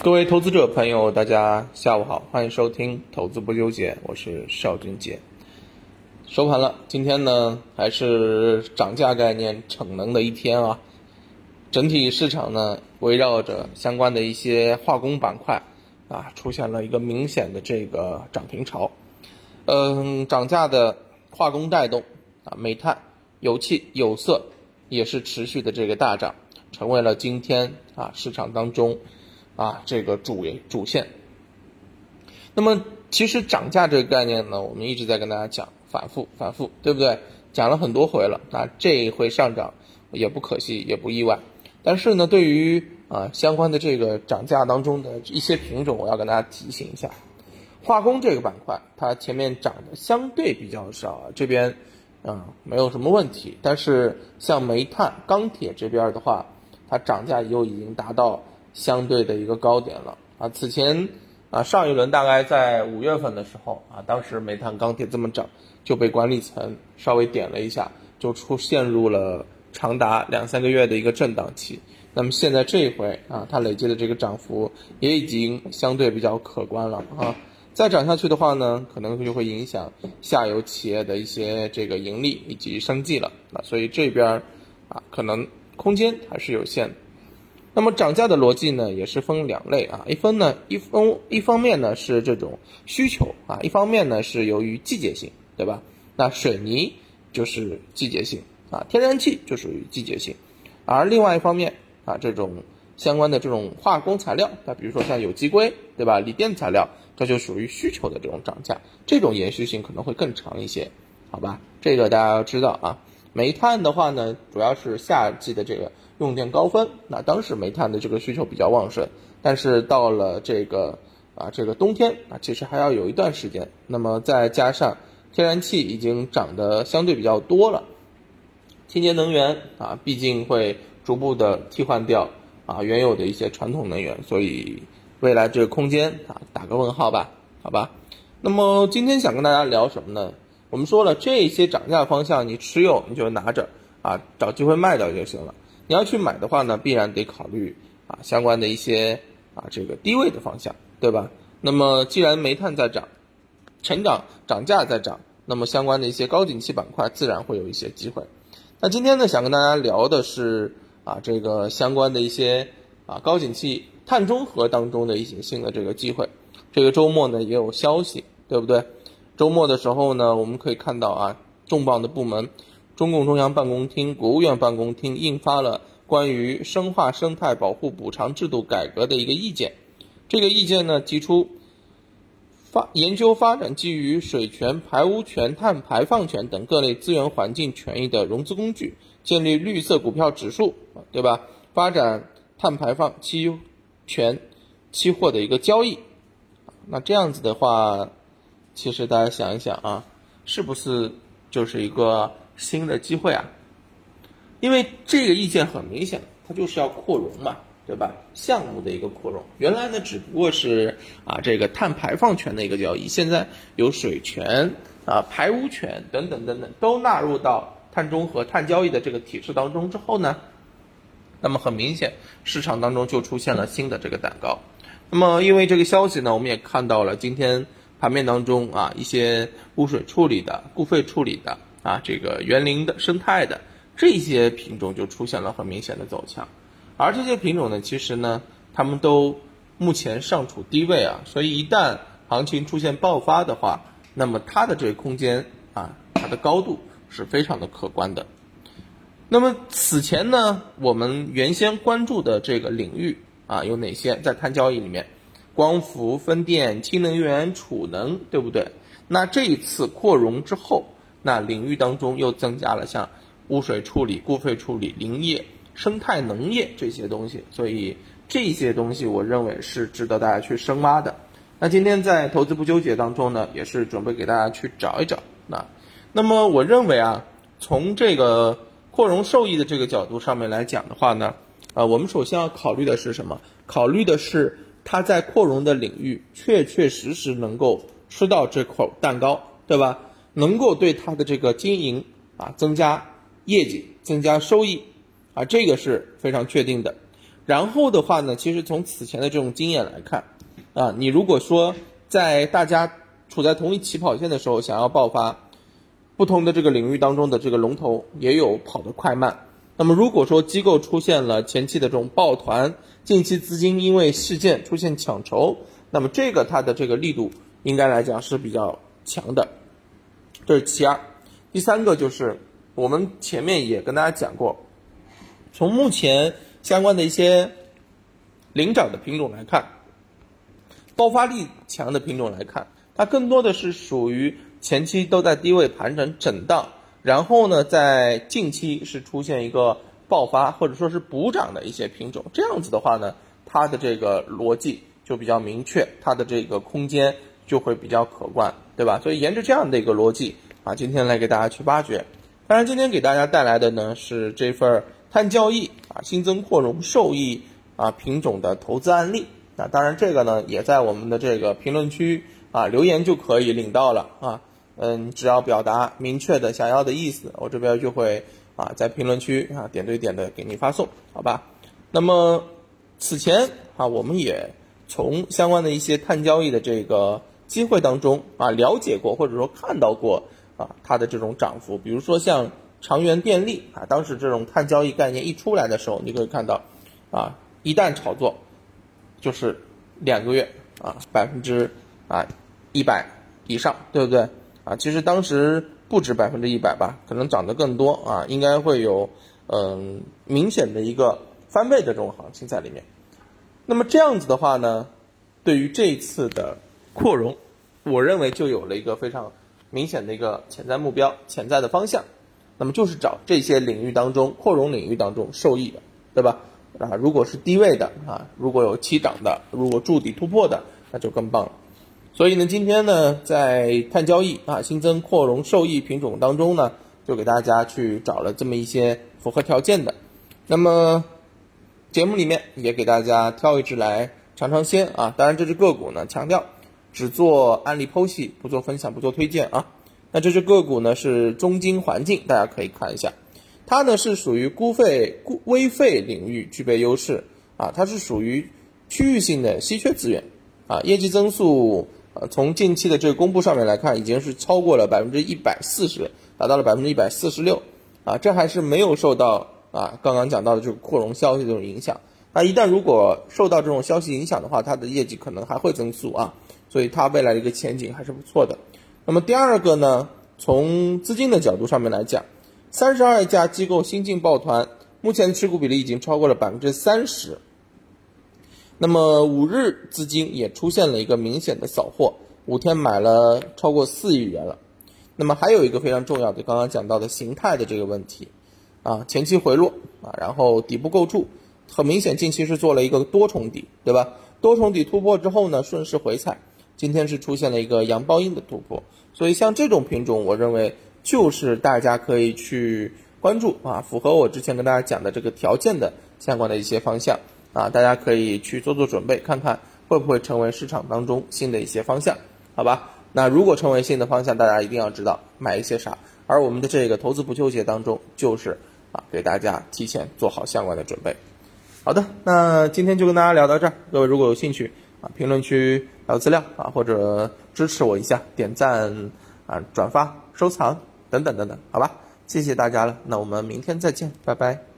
各位投资者朋友，大家下午好，欢迎收听《投资不纠结》，我是邵军杰。收盘了，今天呢还是涨价概念逞能的一天啊。整体市场呢围绕着相关的一些化工板块啊，出现了一个明显的这个涨停潮。嗯，涨价的化工带动啊，煤炭、油气、有色也是持续的这个大涨，成为了今天啊市场当中。啊，这个主主线。那么，其实涨价这个概念呢，我们一直在跟大家讲，反复反复，对不对？讲了很多回了。那这一回上涨也不可惜，也不意外。但是呢，对于啊相关的这个涨价当中的一些品种，我要跟大家提醒一下，化工这个板块，它前面涨的相对比较少，这边啊没有什么问题。但是像煤炭、钢铁这边的话，它涨价又已经达到。相对的一个高点了啊！此前啊，上一轮大概在五月份的时候啊，当时煤炭、钢铁这么涨，就被管理层稍微点了一下，就出陷入了长达两三个月的一个震荡期。那么现在这一回啊，它累计的这个涨幅也已经相对比较可观了啊！再涨下去的话呢，可能就会影响下游企业的一些这个盈利以及生计了啊！所以这边啊，可能空间还是有限。那么涨价的逻辑呢，也是分两类啊，一分呢，一分一方面呢是这种需求啊，一方面呢是由于季节性，对吧？那水泥就是季节性啊，天然气就属于季节性，而另外一方面啊，这种相关的这种化工材料，那比如说像有机硅，对吧？锂电材料，这就属于需求的这种涨价，这种延续性可能会更长一些，好吧？这个大家要知道啊。煤炭的话呢，主要是夏季的这个用电高峰，那当时煤炭的这个需求比较旺盛，但是到了这个啊这个冬天啊，其实还要有一段时间。那么再加上天然气已经涨得相对比较多了，清洁能源啊，毕竟会逐步的替换掉啊原有的一些传统能源，所以未来这个空间啊打个问号吧，好吧。那么今天想跟大家聊什么呢？我们说了，这些涨价方向你持有你就拿着啊，找机会卖掉就行了。你要去买的话呢，必然得考虑啊相关的一些啊这个低位的方向，对吧？那么既然煤炭在涨，成长涨价在涨，那么相关的一些高景气板块自然会有一些机会。那今天呢，想跟大家聊的是啊这个相关的一些啊高景气碳中和当中的一些新的这个机会。这个周末呢也有消息，对不对？周末的时候呢，我们可以看到啊，重磅的部门，中共中央办公厅、国务院办公厅印发了关于深化生态保护补偿制度改革的一个意见。这个意见呢，提出发研究发展基于水权、排污权、碳排放权等各类资源环境权益的融资工具，建立绿色股票指数，对吧？发展碳排放期权期货的一个交易。那这样子的话。其实大家想一想啊，是不是就是一个新的机会啊？因为这个意见很明显，它就是要扩容嘛，对吧？项目的一个扩容，原来呢只不过是啊这个碳排放权的一个交易，现在有水权啊、排污权等等等等都纳入到碳中和、碳交易的这个体制当中之后呢，那么很明显市场当中就出现了新的这个蛋糕。那么因为这个消息呢，我们也看到了今天。盘面当中啊，一些污水处理的、固废处理的啊，这个园林的、生态的这些品种就出现了很明显的走强，而这些品种呢，其实呢，它们都目前尚处低位啊，所以一旦行情出现爆发的话，那么它的这个空间啊，它的高度是非常的可观的。那么此前呢，我们原先关注的这个领域啊，有哪些在碳交易里面？光伏、风电、氢能源、储能，对不对？那这一次扩容之后，那领域当中又增加了像污水处理、固废处理、林业、生态农业这些东西，所以这些东西我认为是值得大家去深挖的。那今天在投资不纠结当中呢，也是准备给大家去找一找。那，那么我认为啊，从这个扩容受益的这个角度上面来讲的话呢，啊，我们首先要考虑的是什么？考虑的是。它在扩容的领域确确实实能够吃到这口蛋糕，对吧？能够对它的这个经营啊增加业绩、增加收益啊，这个是非常确定的。然后的话呢，其实从此前的这种经验来看，啊，你如果说在大家处在同一起跑线的时候，想要爆发，不同的这个领域当中的这个龙头也有跑得快慢。那么如果说机构出现了前期的这种抱团，近期资金因为事件出现抢筹，那么这个它的这个力度应该来讲是比较强的，这是其二。第三个就是我们前面也跟大家讲过，从目前相关的一些领涨的品种来看，爆发力强的品种来看，它更多的是属于前期都在低位盘整震荡。然后呢，在近期是出现一个爆发或者说是补涨的一些品种，这样子的话呢，它的这个逻辑就比较明确，它的这个空间就会比较可观，对吧？所以沿着这样的一个逻辑啊，今天来给大家去挖掘。当然，今天给大家带来的呢是这份碳交易啊新增扩容受益啊品种的投资案例。那当然，这个呢也在我们的这个评论区啊留言就可以领到了啊。嗯，只要表达明确的想要的意思，我这边就会啊在评论区啊点对点的给你发送，好吧？那么此前啊，我们也从相关的一些碳交易的这个机会当中啊了解过，或者说看到过啊它的这种涨幅，比如说像长源电力啊，当时这种碳交易概念一出来的时候，你可以看到啊一旦炒作就是两个月啊百分之啊一百以上，对不对？啊，其实当时不止百分之一百吧，可能涨得更多啊，应该会有嗯明显的一个翻倍的这种行情在里面。那么这样子的话呢，对于这一次的扩容，我认为就有了一个非常明显的一个潜在目标、潜在的方向。那么就是找这些领域当中扩容领域当中受益的，对吧？啊，如果是低位的啊，如果有起涨的，如果筑底突破的，那就更棒了。所以呢，今天呢，在碳交易啊新增扩容受益品种当中呢，就给大家去找了这么一些符合条件的。那么节目里面也给大家挑一只来尝尝鲜啊。当然，这只个股呢，强调只做案例剖析，不做分享，不做推荐啊。那这只个股呢是中金环境，大家可以看一下，它呢是属于估费、估微费领域具备优势啊，它是属于区域性的稀缺资源啊，业绩增速。呃，从近期的这个公布上面来看，已经是超过了百分之一百四十，达到了百分之一百四十六，啊，这还是没有受到啊刚刚讲到的这个扩容消息这种影响。那一旦如果受到这种消息影响的话，它的业绩可能还会增速啊，所以它未来的一个前景还是不错的。那么第二个呢，从资金的角度上面来讲，三十二家机构新进抱团，目前持股比例已经超过了百分之三十。那么五日资金也出现了一个明显的扫货，五天买了超过四亿元了。那么还有一个非常重要的，刚刚讲到的形态的这个问题，啊，前期回落啊，然后底部构筑，很明显近期是做了一个多重底，对吧？多重底突破之后呢，顺势回踩，今天是出现了一个阳包阴的突破，所以像这种品种，我认为就是大家可以去关注啊，符合我之前跟大家讲的这个条件的相关的一些方向。啊，大家可以去做做准备，看看会不会成为市场当中新的一些方向，好吧？那如果成为新的方向，大家一定要知道买一些啥。而我们的这个投资不纠结当中，就是啊，给大家提前做好相关的准备。好的，那今天就跟大家聊到这儿。各位如果有兴趣啊，评论区聊资料啊，或者支持我一下，点赞啊、转发、收藏等等等等，好吧？谢谢大家了，那我们明天再见，拜拜。